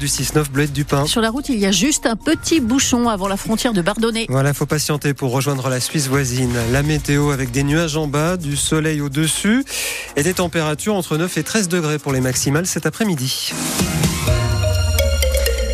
du 6-9 Bleuette du Pin. Sur la route, il y a juste un petit bouchon avant la frontière de Bardonnay. Voilà, faut patienter pour rejoindre la Suisse voisine. La météo avec des nuages en bas, du soleil au-dessus et des températures entre 9 et 13 degrés pour les maximales cet après-midi.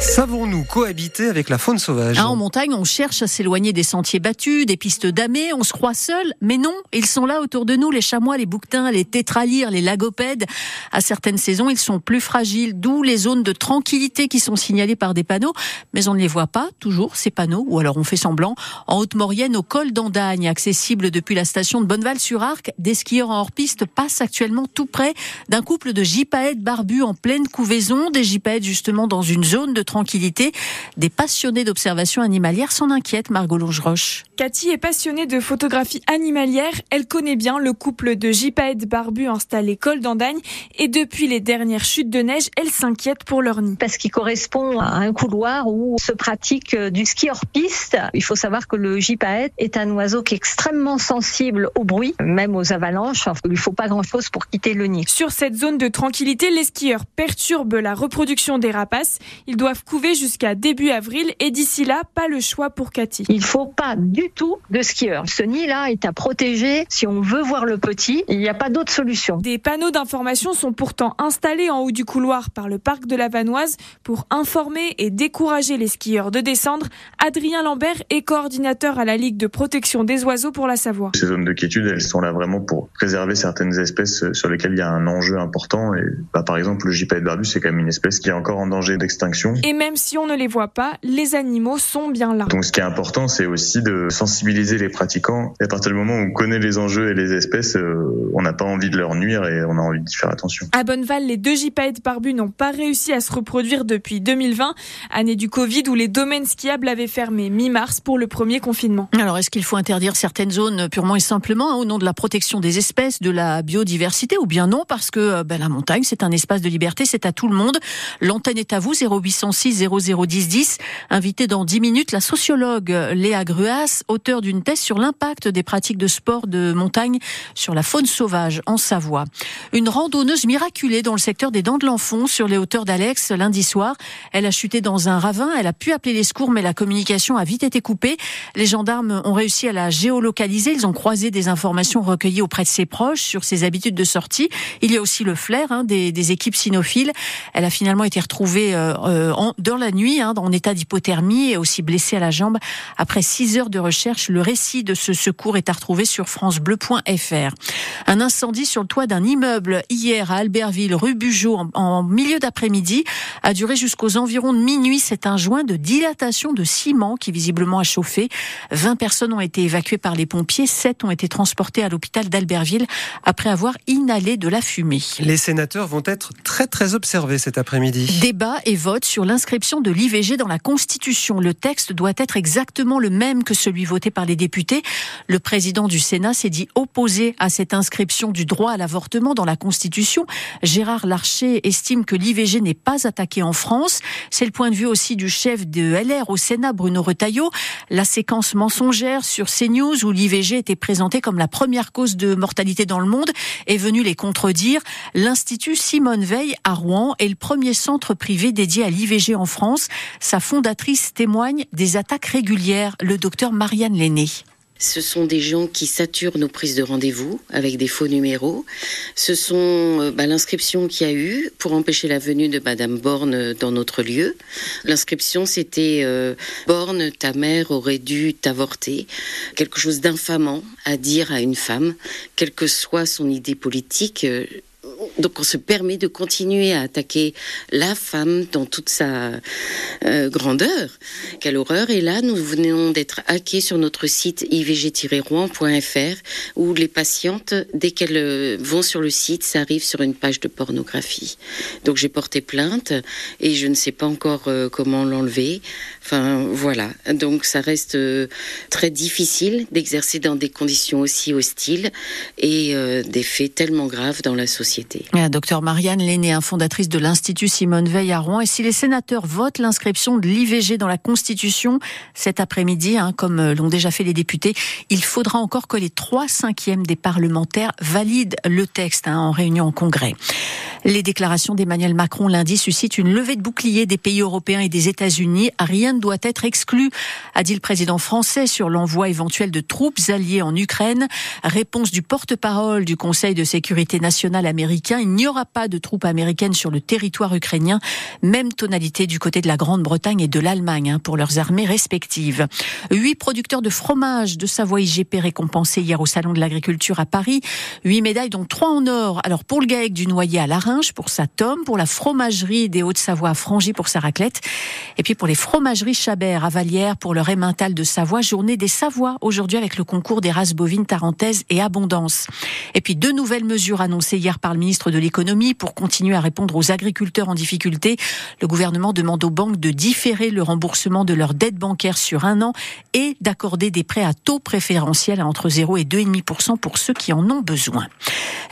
Savons-nous cohabiter avec la faune sauvage ah, En montagne, on cherche à s'éloigner des sentiers battus, des pistes damées, on se croit seul, mais non, ils sont là autour de nous, les chamois, les bouquetins, les tétralyres, les lagopèdes. À certaines saisons, ils sont plus fragiles, d'où les zones de tranquillité qui sont signalées par des panneaux, mais on ne les voit pas toujours, ces panneaux, ou alors on fait semblant. En Haute-Maurienne, au col d'Andagne, accessible depuis la station de Bonneval-sur-Arc, des skieurs en hors-piste passent actuellement tout près d'un couple de gypaètes barbus en pleine couvaison, des gypaètes justement dans une zone de tranquillité des passionnés d'observation animalière s'en inquiètent, Margot Longeroche. Cathy est passionnée de photographie animalière. Elle connaît bien le couple de gypaètes barbus installés col d'Andagne et depuis les dernières chutes de neige, elle s'inquiète pour leur nid. Parce qu'il correspond à un couloir où se pratique euh, du ski hors piste. Il faut savoir que le gypaète est un oiseau qui est extrêmement sensible au bruit, même aux avalanches. Il ne faut pas grand-chose pour quitter le nid. Sur cette zone de tranquillité, les skieurs perturbent la reproduction des rapaces. Ils doivent couver jusqu'à début avril et d'ici là, pas le choix pour Cathy. Il faut pas du tout de skieurs. Ce nid-là est à protéger. Si on veut voir le petit, il n'y a pas d'autre solution. Des panneaux d'information sont pourtant installés en haut du couloir par le parc de la Vanoise pour informer et décourager les skieurs de descendre. Adrien Lambert est coordinateur à la Ligue de protection des oiseaux pour la Savoie. Ces zones de quiétude, elles sont là vraiment pour préserver certaines espèces sur lesquelles il y a un enjeu important. Et bah, par exemple, le gypaète barbu, c'est quand même une espèce qui est encore en danger d'extinction. Et même si on ne les voit pas, les animaux sont bien là. Donc ce qui est important, c'est aussi de sensibiliser les pratiquants. Et à partir du moment où on connaît les enjeux et les espèces, euh, on n'a pas envie de leur nuire et on a envie d'y faire attention. À Bonneval, les deux gypaètes barbus n'ont pas réussi à se reproduire depuis 2020, année du Covid où les domaines skiables avaient fermé mi-mars pour le premier confinement. Alors est-ce qu'il faut interdire certaines zones purement et simplement hein, au nom de la protection des espèces, de la biodiversité ou bien non? Parce que ben, la montagne c'est un espace de liberté, c'est à tout le monde. L'antenne est à vous 0806 001010. Invité dans 10 minutes, la sociologue Léa Gruas, auteur d'une thèse sur l'impact des pratiques de sport de montagne sur la faune sauvage en Savoie. Une randonneuse miraculée dans le secteur des Dents de l'Enfant sur les hauteurs d'Alex lundi soir. Elle a chuté dans un ravin, elle a pu appeler les secours mais la communication a vite été coupée. Les gendarmes ont réussi à la géolocaliser, ils ont croisé des informations recueillies auprès de ses proches sur ses habitudes de sortie. Il y a aussi le flair hein, des, équipes cynophiles. Elle a finalement été retrouvée euh, euh en, dans la nuit hein, en état d'hypothermie et aussi blessée à la jambe. Après six heures de recherche, le récit de ce secours est à retrouver sur francebleu.fr. Un incendie sur le toit d'un immeuble hier à Albertville, rue Bugeaud, en, milieu d'après-midi, a duré jusqu'aux environs de minuit. C'est un joint de dilatation de ciment qui visiblement a chauffé. 20 personnes ont été évacuées par les pompiers, 7 ont été transportées à l'hôpital d'Albertville après avoir inhalé de la fumée. Les sénateurs vont être très très observés cet après-midi. Débat et vote sur l'inscription de l'IVG dans la Constitution. Le texte doit être exactement le même que celui voté par les députés. Le président du Sénat s'est dit opposé à cette inscription du droit à l'avortement dans la Constitution. Gérard Larcher estime que l'IVG n'est pas attaqué en France. C'est le point de vue aussi du chef de LR au Sénat, Bruno Retailleau. La séquence mensongère sur CNews où l'IVG était présenté comme la première cause de mortalité dans le monde est venue les contredire. L'Institut Simone Veil à Rouen est le premier centre privé dédié à l'IVG en France. Sa fondatrice témoigne des attaques régulières, le docteur Marianne Lenné. Ce sont des gens qui saturent nos prises de rendez-vous avec des faux numéros. Ce sont euh, bah, l'inscription qu'il y a eu pour empêcher la venue de Madame Borne dans notre lieu. L'inscription, c'était euh, Borne, ta mère aurait dû t'avorter. Quelque chose d'infamant à dire à une femme, quelle que soit son idée politique. Euh, donc on se permet de continuer à attaquer la femme dans toute sa euh, grandeur. Quelle horreur. Et là, nous venons d'être hackés sur notre site ivg-rouen.fr où les patientes, dès qu'elles euh, vont sur le site, ça arrive sur une page de pornographie. Donc j'ai porté plainte et je ne sais pas encore euh, comment l'enlever. Enfin voilà. Donc ça reste très difficile d'exercer dans des conditions aussi hostiles et des faits tellement graves dans la société. Docteur Marianne Lenné, fondatrice de l'Institut Simone Veil à Rouen. Et si les sénateurs votent l'inscription de l'IVG dans la Constitution cet après-midi, hein, comme l'ont déjà fait les députés, il faudra encore que les trois cinquièmes des parlementaires valident le texte hein, en réunion en congrès. Les déclarations d'Emmanuel Macron lundi suscitent une levée de bouclier des pays européens et des États-Unis. Rien ne doit être exclu, a dit le président français sur l'envoi éventuel de troupes alliées en Ukraine. Réponse du porte-parole du Conseil de sécurité nationale américain. Il n'y aura pas de troupes américaines sur le territoire ukrainien. Même tonalité du côté de la Grande-Bretagne et de l'Allemagne hein, pour leurs armées respectives. Huit producteurs de fromage de Savoie IGP récompensés hier au Salon de l'Agriculture à Paris. Huit médailles, dont trois en or. Alors pour le GAEC du Noyer à Larin, pour sa tome, pour la fromagerie des Hauts-de-Savoie à Frangy pour sa raclette, et puis pour les fromageries Chabert à Vallière pour leur emmental de Savoie, journée des Savoies aujourd'hui avec le concours des races bovines tarentaises et abondance. Et puis deux nouvelles mesures annoncées hier par le ministre de l'économie pour continuer à répondre aux agriculteurs en difficulté. Le gouvernement demande aux banques de différer le remboursement de leurs dettes bancaires sur un an et d'accorder des prêts à taux préférentiels à entre 0 et 2,5% pour ceux qui en ont besoin.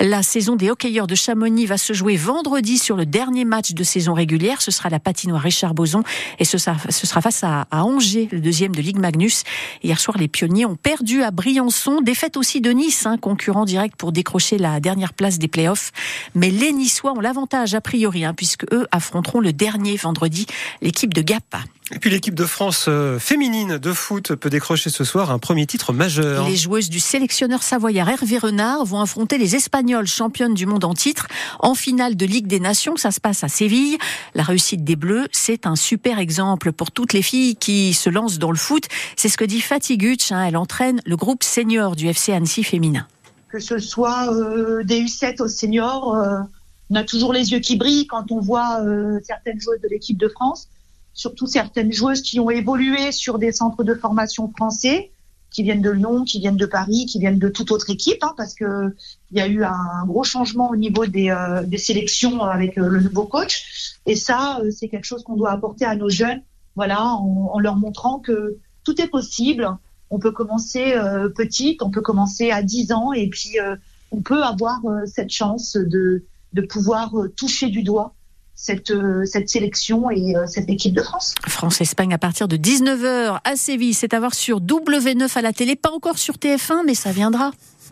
La saison des hockeyeurs de Chamonix va se jouer vendredi sur le dernier match de saison régulière. Ce sera la patinoire Richard Boson et ce sera, ce sera face à, Angers, le deuxième de Ligue Magnus. Hier soir, les pionniers ont perdu à Briançon. Défaite aussi de Nice, hein, concurrent direct pour décrocher la dernière place des playoffs. Mais les Niçois ont l'avantage a priori, hein, puisque eux affronteront le dernier vendredi l'équipe de Gap. Et puis l'équipe de France euh, féminine de foot peut décrocher ce soir un premier titre majeur. Les joueuses du sélectionneur savoyard Hervé Renard vont affronter les Espagnols championnes du monde en titre en finale de Ligue des Nations. Ça se passe à Séville. La réussite des Bleus, c'est un super exemple pour toutes les filles qui se lancent dans le foot. C'est ce que dit Fatih Gutsch. Hein. Elle entraîne le groupe senior du FC Annecy féminin. Que ce soit euh, des U7 aux seniors, euh, on a toujours les yeux qui brillent quand on voit certaines joueuses de l'équipe de France surtout certaines joueuses qui ont évolué sur des centres de formation français, qui viennent de Lyon, qui viennent de Paris, qui viennent de toute autre équipe, hein, parce que il y a eu un gros changement au niveau des, euh, sélections avec euh, le nouveau coach. Et ça, euh, c'est quelque chose qu'on doit apporter à nos jeunes, voilà, en, leur montrant que tout est possible. On peut commencer petite, on peut commencer à 10 ans, et puis on peut avoir cette chance de, de pouvoir toucher du doigt cette, euh, cette sélection et euh, cette équipe de France. France-Espagne à partir de 19h à Séville. C'est à voir sur W9 à la télé, pas encore sur TF1, mais ça viendra.